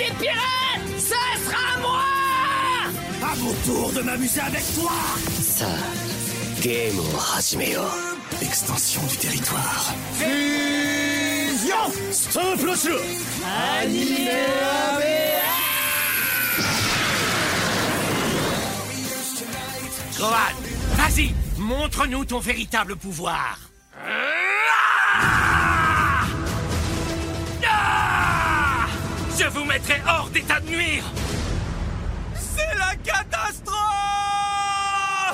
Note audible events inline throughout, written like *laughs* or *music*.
des pirates, ce sera moi À mon tour de m'amuser avec toi Ça, game Hajimeo. Extension du territoire. Fusion Stop Gohan, vas-y, montre-nous ton véritable pouvoir. Hein Je vous mettrai hors d'état de nuire C'est la catastrophe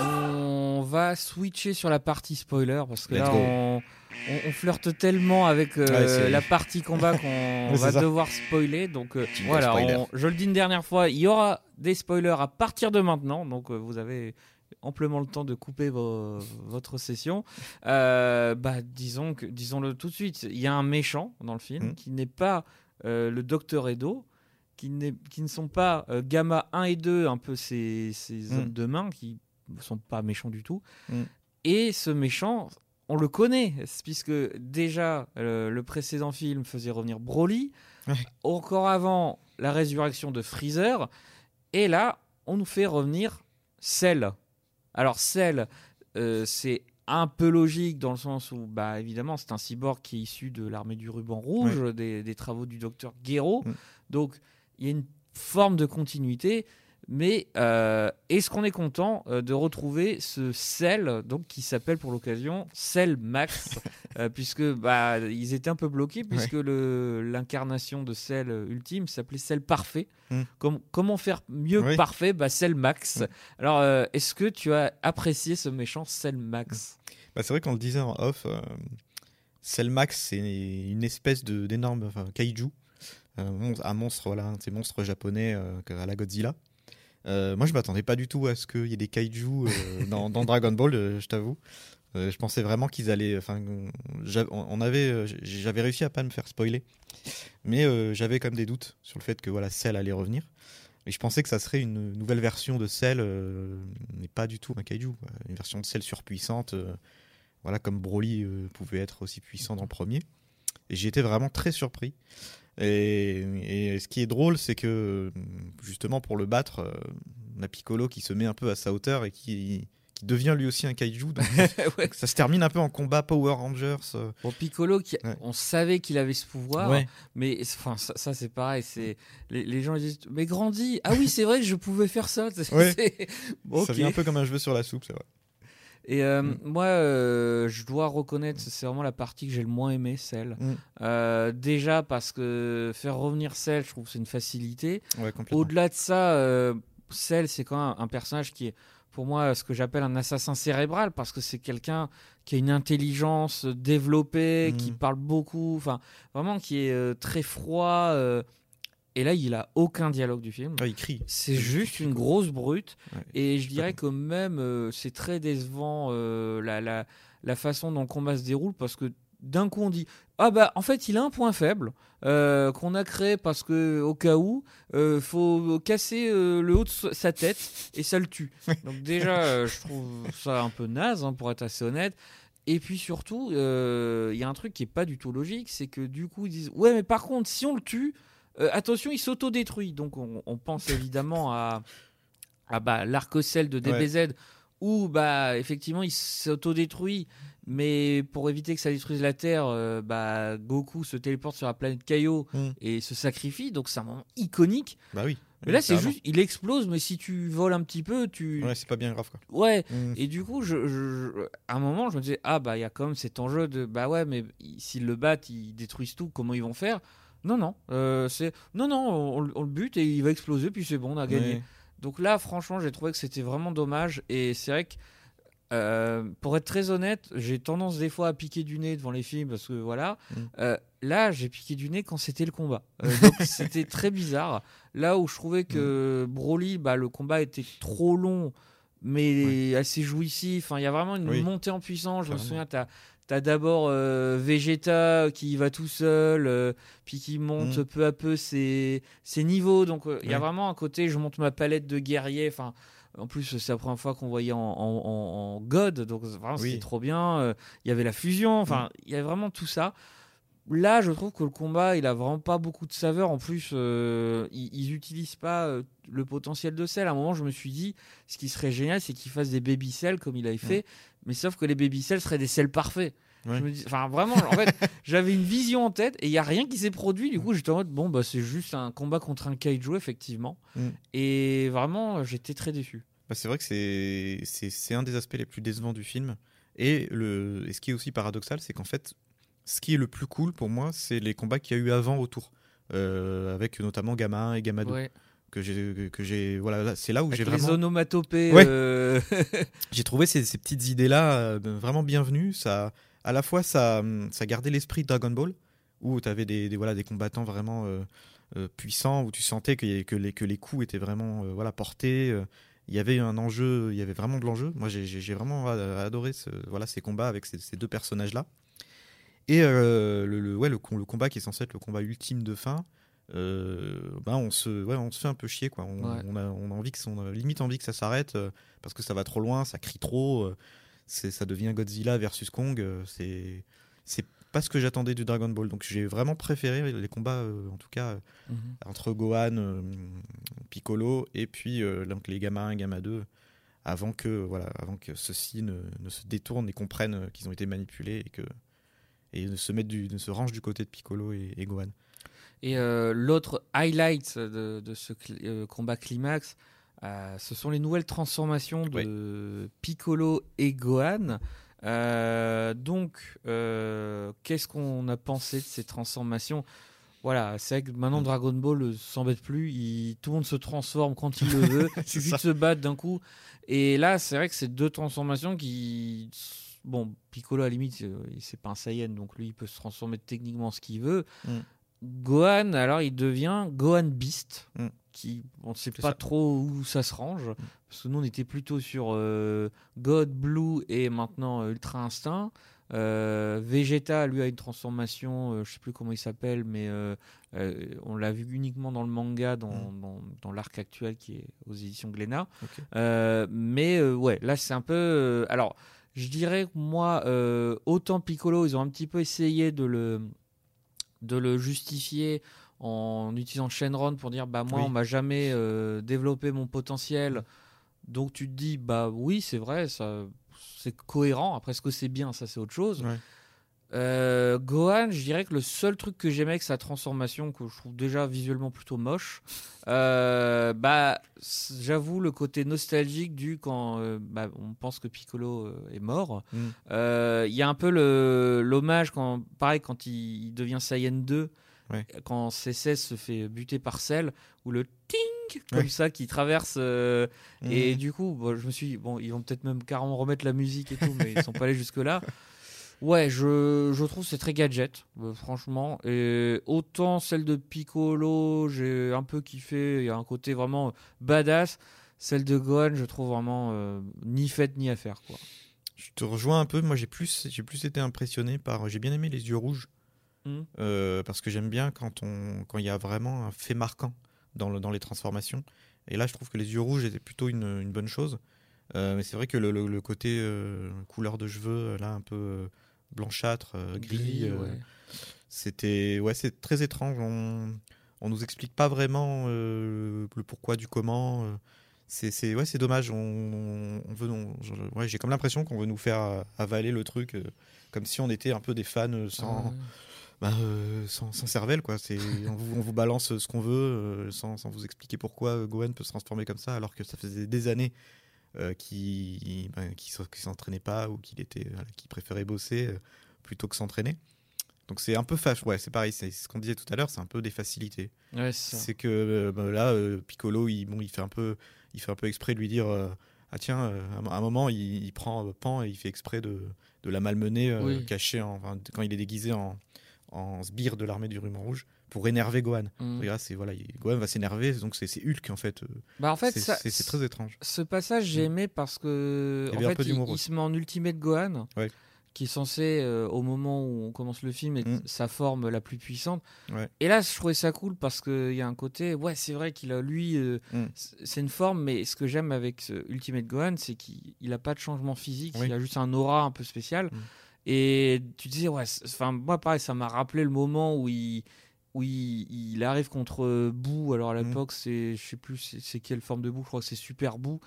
On va switcher sur la partie spoiler parce que Let's là go. on, on- on flirte tellement avec euh, Ouais, la partie combat qu'on *laughs* va ça. devoir spoiler. Donc euh, voilà, spoiler. on- je le dis une dernière fois, il y aura des spoilers à partir de maintenant. Donc euh, vous avez amplement le temps de couper vos- votre session. Euh, bah, disons que, disons-le tout de suite, il y a un méchant dans le film Mm. qui n'est pas le Docteur Edo, qui, qui ne sont pas euh, Gamma 1 et 2, un peu ces, ces Mm. hommes de main qui ne sont pas méchants du tout. Mm. Et ce méchant, on le connaît, puisque déjà euh, le précédent film faisait revenir Broly, Ouais. encore avant la résurrection de Freezer, et là, on nous fait revenir Cell. Alors Cell, euh, c'est un peu logique dans le sens où, bah, évidemment, c'est un cyborg qui est issu de l'armée du ruban rouge, des, des travaux du docteur Gero. Mm. Donc, il y a une forme de continuité. Mais euh, est-ce qu'on est content euh, de retrouver ce Cell, donc qui s'appelle pour l'occasion Cell Max, *laughs* euh, puisque bah, ils étaient un peu bloqués puisque le l'incarnation de Cell euh, ultime s'appelait Cell parfait. Mm. Com- comment faire mieux que parfait bah, Cell Max? Mm. Alors, euh, est-ce que tu as apprécié ce méchant Cell Max? Bah, c'est vrai qu'on le disait en off, euh, Cellmax, c'est une espèce de- d'énorme enfin, kaiju, un monstre, voilà, un de ces monstres japonais à la Godzilla. Euh, moi, je m'attendais pas du tout à ce qu'il y ait des kaiju euh, *laughs* dans, dans Dragon Ball, euh, je t'avoue. Je pensais vraiment qu'ils allaient. Enfin, on avait, j'avais réussi à pas me faire spoiler, mais j'avais quand même des doutes sur le fait que voilà, Cell allait revenir. Et je pensais que ça serait une nouvelle version de Cell, mais pas du tout un kaiju. quoi. Une version de Cell surpuissante, voilà, comme Broly euh, pouvait être aussi puissant dans le premier. Et j'ai été vraiment très surpris. Et, et ce qui est drôle, c'est que justement pour le battre, euh, on a Piccolo qui se met un peu à sa hauteur et qui, qui devient lui aussi un kaiju. Donc *laughs* Ouais. ça se termine un peu en combat Power Rangers. euh. Bon, Piccolo, qui- Ouais. on savait qu'il avait ce pouvoir, Ouais. mais enfin, ça, ça, c'est pareil. C'est les, les gens disent mais grandis. Ah oui, c'est vrai que je pouvais faire ça. *laughs* Bon, Ça vient un peu comme un cheveu sur la soupe, c'est vrai. Et euh, Mm. moi, euh, je dois reconnaître, c'est vraiment la partie que j'ai le moins aimé, celle. Mm. Euh, déjà parce que faire revenir Cell, je trouve que c'est une facilité. Ouais. Au-delà de ça, euh, Cell, c'est quand même un personnage qui est, pour moi, ce que j'appelle un assassin cérébral, parce que c'est quelqu'un qui a une intelligence développée, qui Mhm. parle beaucoup, enfin, vraiment qui est très froid. Et là, il a aucun dialogue du film. Ouais, il crie. C'est juste une grosse brute. Ouais. Et je dirais que même euh, c'est très décevant euh, la, la, la façon dont le combat se déroule parce que d'un coup on dit ah bah en fait il a un point faible euh, qu'on a créé parce que au cas où faut casser le haut de sa- tête et ça le tue. Donc déjà je trouve ça un peu naze hein, pour être assez honnête. Et puis surtout, il y a un truc qui est pas du tout logique, c'est que du coup ils disent ouais mais par contre si on le tue, euh, attention il s'autodétruit. Donc on, on pense évidemment à, à bah, l'arc-cell de DBZ où bah effectivement il s'autodétruit mais pour éviter que ça détruise la Terre euh, bah Goku se téléporte sur la planète Kaio Mm. et se sacrifie donc c'est un moment iconique Bah oui. mais là c'est juste il explose mais si tu voles un petit peu tu Ouais, c'est pas bien grave quoi. ouais Mm. et du coup, je, je- je- à un moment, je me disais, ah bah il y a quand même cet enjeu de, bah ouais, mais s'ils le battent, ils détruisent tout, comment ils vont faire? Non, non, euh, c'est, non, non, on, on le bute et il va exploser, puis c'est bon, on a gagné. Donc là, franchement, j'ai trouvé que c'était vraiment dommage, et c'est vrai que, euh, pour être très honnête, j'ai tendance des fois à piquer du nez devant les films, parce que voilà, Mm. Euh, là, j'ai piqué du nez quand c'était le combat. Donc *laughs* c'était très bizarre. Là où je trouvais que Broly, bah, le combat était trop long, mais assez jouissif. Enfin, il y a vraiment une Oui. montée en puissance. Je me souviens, tu as, d'abord euh, Vegeta qui y va tout seul, euh, puis qui monte Mm. peu à peu ses, ses niveaux. Donc euh, il y a vraiment un côté, je monte ma palette de guerrier. Enfin, en plus, c'est la première fois qu'on voyait en, en- en- en God, donc vraiment Oui. c'était trop bien. Euh, Il y avait la fusion, enfin, il y avait vraiment tout ça. Là, je trouve que le combat, il a vraiment pas beaucoup de saveur. En plus, euh, ils, ils utilisent pas euh, le potentiel de sel. À un moment, je me suis dit, ce qui serait génial, c'est qu'ils fassent des baby cells comme il avait fait. Mais sauf que les baby cells seraient des sels parfaits. Ouais. Je me dis, enfin, vraiment, en fait, *laughs* j'avais une vision en tête et il y a rien qui s'est produit. Du coup, j'étais en mode, bon, bah, c'est juste un combat contre un kaiju, effectivement. Mm. Et vraiment, j'étais très déçu. Bah, c'est vrai que c'est c'est c'est un des aspects les plus décevants du film. Et, le, et ce qui est aussi paradoxal, c'est qu'en fait, ce qui est le plus cool pour moi, c'est les combats qu'il y a eu avant autour. Euh, avec notamment Gamma 1 et Gamma 2. Ouais. Que j'ai, que j'ai, voilà, là, c'est là où j'ai les vraiment. onomatopées. Ouais. euh, *laughs* J'ai trouvé ces, ces petites idées-là euh, vraiment bienvenues. Ça, à la fois, ça, ça gardait l'esprit de Dragon Ball, où tu avais des, des, voilà, des combattants vraiment euh, puissants, où tu sentais que, que, les, que les coups étaient vraiment voilà, portés. Il y avait un enjeu, il y avait vraiment de l'enjeu. Moi, j'ai vraiment adoré ce, voilà, ces combats avec ces, ces deux personnages-là. Et euh, le, le- ouais, le, com- le combat qui est censé être le combat ultime de fin, euh, ben on, se, ouais, on se fait un peu chier. Quoi. On, Ouais. on a, on a envie que limite envie que ça s'arrête euh, parce que ça va trop loin, ça crie trop. ça devient Godzilla versus Kong. c'est c'est pas ce que j'attendais du Dragon Ball. Donc j'ai vraiment préféré les combats, euh, en tout cas, euh, mhm. entre Gohan, euh, Piccolo et puis donc les Gamma 1 et Gamma 2 avant que, voilà, avant que ceux-ci ne, ne se détournent et comprennent qu'ils ont été manipulés et, que, et ne, se mettent du, ne se rangent du côté de Piccolo et, et Gohan. Et euh, l'autre highlight de, de ce cl- euh, combat climax, euh, ce sont les nouvelles transformations de Piccolo et Gohan. Donc, qu'est-ce qu'on a pensé de ces transformations? Voilà, c'est vrai que maintenant Mm. Dragon Ball euh, s'embête plus, il- tout le monde se transforme quand il *laughs* le veut, il suffit de se battre d'un coup. Et là, c'est vrai que c'est deux transformations qui. Bon, Piccolo, à la limite, euh, c'est pas un Saiyan, donc lui, il peut se transformer techniquement ce qu'il veut. Mm. Gohan, alors, il devient Gohan Beast, Mm. qui, on ne sait pas ça. trop où ça se range, parce que nous, on était plutôt sur euh, God Blue et maintenant euh, Ultra Instinct. Euh, Vegeta, lui, a une transformation, euh, je sais plus comment il s'appelle, mais euh, euh, on l'a vu uniquement dans le manga, dans, Mm. dans, dans l'arc actuel qui est aux éditions Glénat. Euh, mais euh, ouais, là c'est un peu. euh, alors, je dirais que moi, euh, autant Piccolo, ils ont un petit peu essayé de le, de le justifier en utilisant Shenron pour dire bah moi Oui. on m'a jamais euh, développé mon potentiel. Donc tu te dis bah oui c'est vrai ça c'est cohérent. Après ce que c'est bien? Ça c'est autre chose. Ouais. Euh, Gohan, je dirais que le seul truc que j'aimais avec sa transformation, que je trouve déjà visuellement plutôt moche, euh, bah, j'avoue le côté nostalgique du quand euh, bah, on pense que Piccolo est mort. Mm. Il y a un peu l'hommage quand, pareil, quand il, il devient Saiyan 2, Ouais. quand C16 se fait buter par Cell, ou le ting comme Ouais. ça qui traverse. euh, et Mm. du coup, bon, je me suis dit, bon, ils vont peut-être même carrément remettre la musique et tout, mais ils sont pas allés jusque-là. *laughs* Ouais, je, je trouve que c'est très gadget, euh, franchement. Et autant celle de Piccolo, j'ai un peu kiffé, il y a un côté vraiment badass. Celle de Gohan, je trouve vraiment euh, ni faite ni à faire. Quoi. Je te rejoins un peu. Moi, j'ai plus, j'ai plus été impressionné par. J'ai bien aimé les yeux rouges euh, parce que j'aime bien quand on, quand il y a vraiment un fait marquant dans, le, dans les transformations. Et là, je trouve que les yeux rouges étaient plutôt une, une bonne chose. Euh, mais c'est vrai que le, le- le côté euh, couleur de cheveux, là, un peu euh, blanchâtre, euh, gris, euh, ouais. c'était, ouais, c'est très étrange. On, on nous explique pas vraiment euh, le pourquoi du comment. C'est, c'est, ouais, c'est dommage. On, on veut, on- ouais, j'ai comme l'impression qu'on veut nous faire avaler le truc comme si on était un peu des fans sans, Ah, bah, euh, sans, sans cervelle. Quoi. C'est, on, vous, on vous balance ce qu'on veut euh, sans, sans vous expliquer pourquoi Gohan peut se transformer comme ça alors que ça faisait des années euh, qu'il ben, s'entraînait pas ou qu'il était, voilà, préférait bosser euh, plutôt que s'entraîner. Donc c'est un peu fâche. Ouais, c'est pareil. C'est ce qu'on disait tout à l'heure. C'est un peu des facilités. ouais, c'est que euh, bah, là, Piccolo, il, bon, il fait un peu, il fait un peu exprès de lui dire, ah tiens, euh, à un- à un moment, il, il prend euh, Pan et il fait exprès de, de la malmener, euh, Oui. cachée en, enfin, quand il est déguisé en, en sbire de l'armée du ruban rouge pour énerver Gohan. Mm. C'est voilà, il- Gohan va s'énerver, donc c'est Hulk en fait. euh, Bah, en fait, c'est très étrange. ce passage, j'ai Mm. aimé parce que Il en fait, il, il se met en Ultimate Gohan, Ouais. qui est censé, euh, au moment où on commence le film, être Mm. sa forme la plus puissante. Ouais. Et là, je trouvais ça cool parce qu'il y a un côté, ouais, c'est vrai qu'il a lui, euh, c'est une forme, mais ce que j'aime avec ce Ultimate Gohan, c'est qu'il il a pas de changement physique, Oui. il a juste un aura un peu spécial. Et tu disais, ouais, enfin, moi, pareil, ça m'a rappelé le moment où il, où il, il arrive contre Boo. Alors, à Mhm. l'époque, c'est, je sais plus, c'est, quelle forme de Boo, je crois que c'est Super Boo.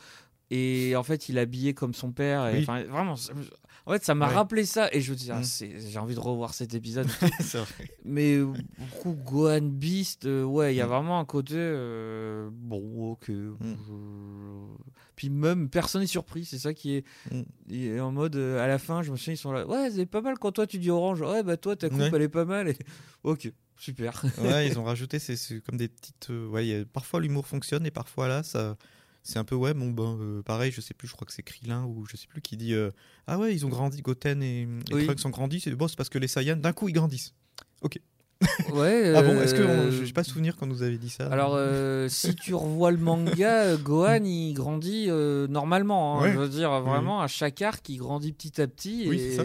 Et en fait, il est habillé comme son père. Et, Oui. vraiment, ça- en fait, ça m'a Ouais. rappelé ça. Et je me dis, ah, c'est- j'ai envie de revoir cet épisode. *laughs* Mais euh, beaucoup Gohan Beast, euh, ouais, il y a Mm. vraiment un côté euh, bon, ok. Mm. Puis même personne n'est surpris, c'est ça qui est, Mm. est en mode euh, à la fin, je me souviens ils sont là, ouais, c'est pas mal quand toi tu dis orange, ouais bah toi ta coupe Ouais. elle est pas mal, et... *laughs* ok, super. Ouais, *laughs* ils ont rajouté, c'est comme des petites. euh, ouais, a- parfois l'humour fonctionne et parfois là, ça. C'est un peu, ouais, bon, ben, euh, pareil, je sais plus, je crois que c'est Krillin ou je sais plus qui dit euh, Ah ouais, ils ont grandi, Goten et, et Oui. Trunks ont grandi, c'est bon, c'est parce que les Saiyans, d'un coup, ils grandissent. Ouais. *laughs* Ah bon, est-ce que. euh, on- Je n'ai pas souvenir quand nous avait dit ça. Alors, euh, si tu revois le manga, *laughs* Gohan il grandit euh, normalement. hein. Ouais. Je veux dire, vraiment, à chaque arc, il grandit petit à petit. Oui, et... ça.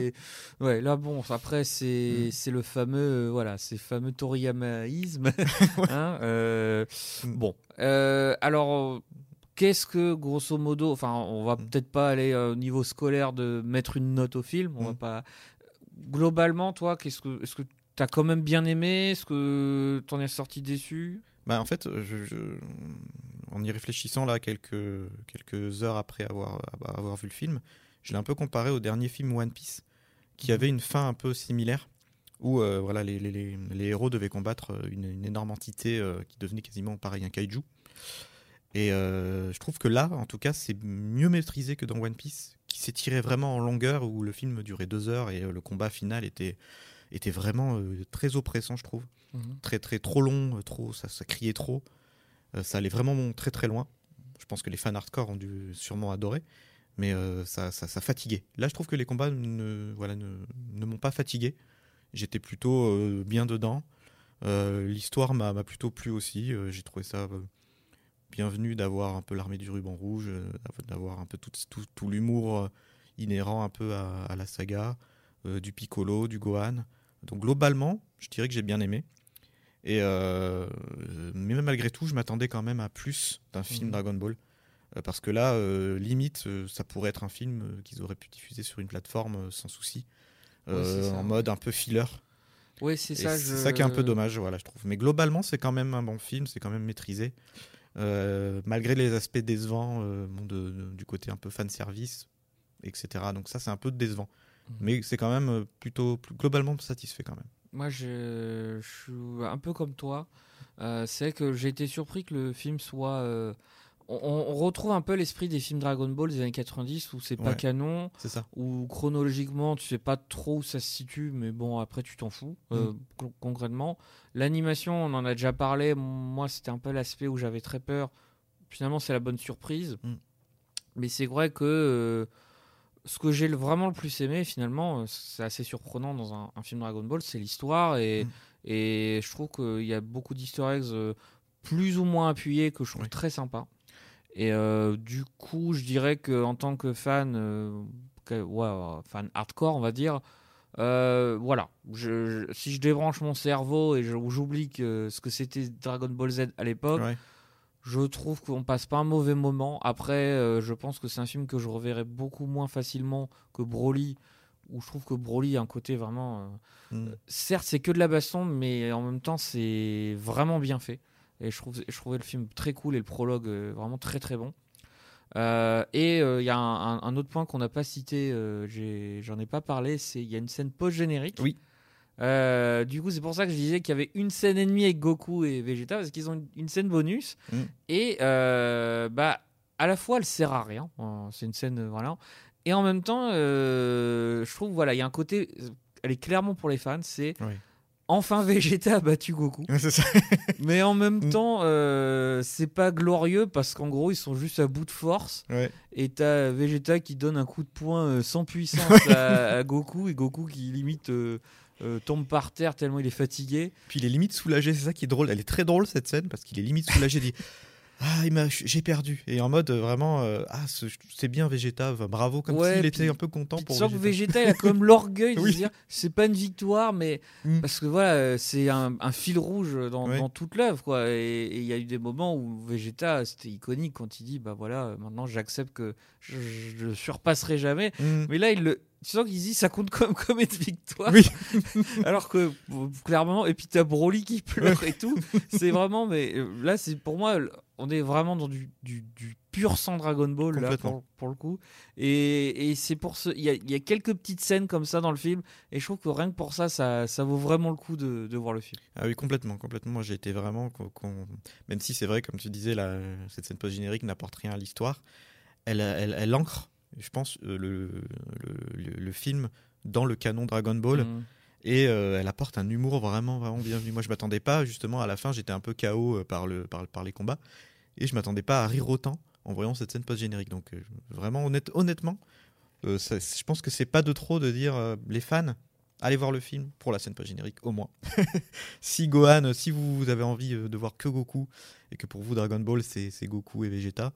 Ouais, là, bon, après, c'est Mm. le fameux, voilà, c'est fameux Toriyamaïsme. *laughs* hein, Mm. Bon, alors. Qu'est-ce que, grosso modo, enfin, on va Mm. peut-être pas aller au niveau scolaire de mettre une note au film, on va pas. Globalement, toi, qu'est-ce que, est-ce que t'as quand même bien aimé Est-ce que t'en es sorti déçu? Bah, en fait, je, je- en y réfléchissant là quelques, quelques heures après avoir, avoir vu le film, je l'ai un peu comparé au dernier film One Piece, qui avait une fin un peu similaire, où euh, voilà, les, les- les- les héros devaient combattre euh, une, une énorme entité euh, qui devenait quasiment pareil un kaiju. Et euh, je trouve que là, en tout cas, c'est mieux maîtrisé que dans One Piece, qui s'étirait vraiment en longueur, où le film durait deux heures et le combat final était, était vraiment euh, très oppressant, je trouve très très trop long, euh, trop ça, ça criait trop. Euh, ça allait vraiment très très loin. Je pense que les fans hardcore ont dû sûrement adorer, mais euh, ça, ça, ça fatiguait. Là, je trouve que les combats ne, voilà, ne, ne m'ont pas fatigué. J'étais plutôt bien dedans. L'histoire m'a plutôt plu aussi. J'ai trouvé ça bienvenu d'avoir un peu l'armée du ruban rouge, d'avoir un peu tout, tout, tout l'humour inhérent un peu à, à la saga, euh, du Piccolo, du Gohan. Donc globalement, je dirais que j'ai bien aimé. Et euh, mais même malgré tout, je m'attendais quand même à plus d'un film Mhm. Dragon Ball. Euh, parce que là, euh, limite, ça pourrait être un film qu'ils auraient pu diffuser sur une plateforme sans souci. Euh, en mode un peu filler. Oui, c'est ça. C'est je- ça qui est un peu dommage, voilà, je trouve. Mais globalement, c'est quand même un bon film, c'est quand même maîtrisé. Malgré les aspects décevants bon, de- de- du côté un peu fan service, etc. Donc ça, c'est un peu décevant. Mhm. Mais c'est quand même euh, plutôt plus globalement satisfait quand même. Moi, je, je suis un peu comme toi. Euh, c'est que j'ai été surpris que le film soit. euh, on, on retrouve un peu l'esprit des films Dragon Ball des années 90 où c'est pas Ouais. canon, C'est ça. où chronologiquement tu sais pas trop où ça se situe, mais bon, après tu t'en fous. euh, Mm. con- concrètement, l'animation, on en a déjà parlé. Moi, c'était un peu l'aspect où j'avais très peur. Finalement, c'est la bonne surprise. Mm. Mais c'est vrai que ce que j'ai vraiment le plus aimé, finalement, euh, c'est assez surprenant dans un, un film Dragon Ball, c'est l'histoire. Et, Mm. et je trouve qu'il y a beaucoup d'easter eggs euh, plus ou moins appuyés que je trouve Oui. très sympa. Et euh, du coup, je dirais qu'en tant que fan, euh, que- ouais, fan hardcore, on va dire, euh, voilà. Je- je- si je débranche mon cerveau et je- j'oublie que ce que c'était Dragon Ball Z à l'époque, Ouais. Je trouve qu'on passe pas un mauvais moment. Après, euh, je pense que c'est un film que je reverrai beaucoup moins facilement que Broly, où je trouve que Broly a un côté vraiment. euh, Mm. certes, c'est que de la baston, mais en même temps, c'est vraiment bien fait. Et je, trouve, je trouvais le film très cool et le prologue euh, vraiment très très bon. Et il y a un, un- un autre point qu'on n'a pas cité, j'en ai, pas parlé, c'est il y a une scène post-générique. Oui. Euh, du coup, c'est pour ça que je disais qu'il y avait une scène et demie avec Goku et Vegeta, parce qu'ils ont une, scène bonus. Mm. Et euh, bah, à la fois, elle sert à rien. C'est une scène, euh, voilà. Et en même temps, euh, je trouve, voilà, il y a un côté, elle est clairement pour les fans, c'est enfin Vegeta a battu Goku. *laughs* Ça. Mais en même Mm. temps, euh, c'est pas glorieux parce qu'en gros, ils sont juste à bout de force. Ouais. Et t'as Vegeta qui donne un coup de poing sans puissance *laughs* à, à Goku et Goku qui limite euh, euh, tombe par terre tellement il est fatigué. Puis il est limite soulagé, c'est ça qui est drôle. Elle est très drôle cette scène parce qu'il est limite soulagé. il dit *laughs* Ah, j'ai perdu. Et en mode vraiment euh, Ah, ce- c'est bien Vegeta, bravo. Comme Ouais, s'il était un peu content pour sens que Vegeta. Vegeta il a même *laughs* l'orgueil de Oui. se dire c'est pas une victoire, mais Mm. parce que voilà, c'est un, un fil rouge dans, Ouais. dans toute l'œuvre quoi. Et il y a eu des moments où Vegeta c'était iconique quand il dit bah voilà, euh, maintenant j'accepte que je, je surpasserai jamais. Mm. Mais là, il le, tu sens qu'ils disent ça compte comme *laughs* comme une victoire. Oui. *laughs* Alors que clairement, et puis t'as Broly qui pleure et tout. C'est vraiment, mais euh, là, c'est pour moi, on est vraiment dans du, du, du pur sang Dragon Ball là pour, pour le coup. Et, et c'est pour ce, il y a, il y a quelques petites scènes comme ça dans le film, et je trouve que rien que pour ça, ça, ça vaut vraiment le coup de, de voir le film. Ah oui, complètement, complètement. Moi, j'ai été vraiment. Même si c'est vrai, comme tu disais, la... cette scène post-générique n'apporte rien à l'histoire, elle, elle, elle ancre, je pense, euh, le, le, film dans le canon Dragon Ball. Mm. Et euh, elle apporte un humour vraiment, vraiment bienvenu. Moi, je m'attendais pas, justement, à la fin, j'étais un peu KO euh, par, le, par, par les combats. Et je m'attendais pas à rire autant en voyant cette scène post-générique. Donc, euh, vraiment, honnête, honnêtement, euh, ça- je pense que c'est pas de trop de dire les fans, allez voir le film pour la scène post-générique, au moins. *laughs* si Gohan, si vous, vous avez envie de voir que Goku, et que pour vous, Dragon Ball, c'est Goku et Vegeta,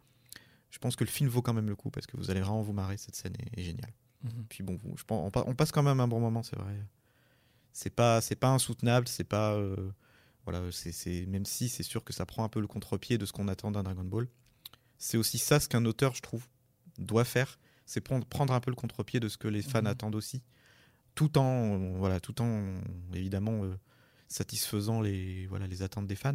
je pense que le film vaut quand même le coup, parce que vous allez vraiment vous marrer, cette scène est, est géniale. Mhm. Puis bon, je pense, on, on passe quand même un bon moment, c'est vrai. C'est pas, c'est pas insoutenable, c'est pas, euh, voilà, c'est, même si c'est sûr que ça prend un peu le contre-pied de ce qu'on attend d'un Dragon Ball. C'est aussi ça ce qu'un auteur, je trouve, doit faire, c'est prendre, prendre un peu le contre-pied de ce que les fans Mhm. attendent aussi, tout en, voilà, tout en évidemment euh, satisfaisant les, voilà, les attentes des fans.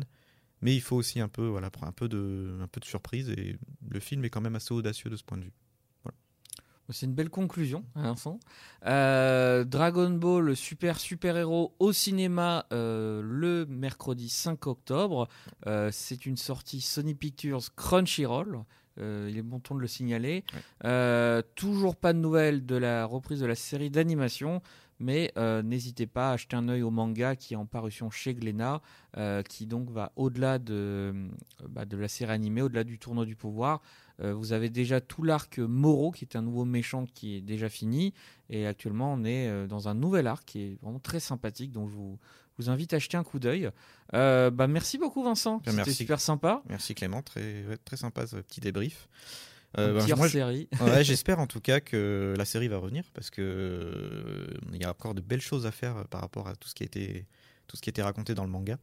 Mais il faut aussi un peu, voilà, un peu de, un peu de surprise et le film est quand même assez audacieux de ce point de vue. C'est une belle conclusion, à l'instant. Euh, Dragon Ball Super Super Héros au cinéma euh, le mercredi 5 octobre. Euh, c'est une sortie Sony Pictures Crunchyroll. Euh, il est bon ton de le signaler. Ouais. Euh, toujours pas de nouvelles de la reprise de la série d'animation, mais euh, n'hésitez pas à acheter un œil au manga qui est en parution chez Glénat, euh, qui donc va au-delà de, euh, bah, de la série animée, au-delà du tournoi du pouvoir. Vous avez déjà tout l'arc Moro, qui est un nouveau méchant qui est déjà fini. Et actuellement, on est dans un nouvel arc qui est vraiment très sympathique. Donc, je vous, vous invite à jeter un coup d'œil. Euh, bah, merci beaucoup, Vincent. C'était super sympa. Merci Clément, très, très sympa ce petit débrief. Euh, bah, moi, hors-série. Ouais, *laughs* j'espère en tout cas que la série va revenir parce que euh, il y a encore de belles choses à faire par rapport à tout ce qui a été, tout ce qui a été raconté dans le manga.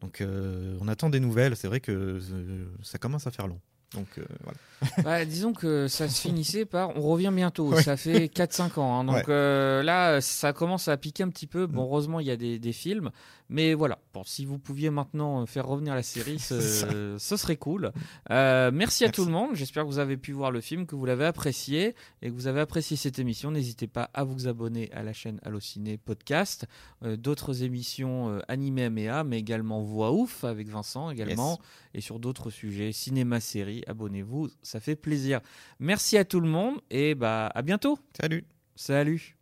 Donc euh, on attend des nouvelles. C'est vrai que euh, ça commence à faire long. Donc euh, voilà. *laughs* Bah, disons que ça se finissait par on revient bientôt. Ouais. Ça fait *laughs* 4-5 ans. hein. donc Ouais. euh, là, ça commence à piquer un petit peu. Bon, Mm. heureusement, il y a des, des films. Mais voilà, bon, si vous pouviez maintenant euh, faire revenir la série, *laughs* ce, serait cool. Euh, merci à tout le monde. J'espère que vous avez pu voir le film, que vous l'avez apprécié et que vous avez apprécié cette émission. N'hésitez pas à vous abonner à la chaîne Allociné Podcast. D'autres émissions animées MEA, mais également Voix Ouf avec Vincent également. Et sur d'autres sujets, cinéma, série, abonnez-vous, ça fait plaisir. Merci à tout le monde et bah à bientôt. Salut. Salut.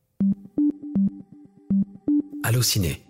Allociné,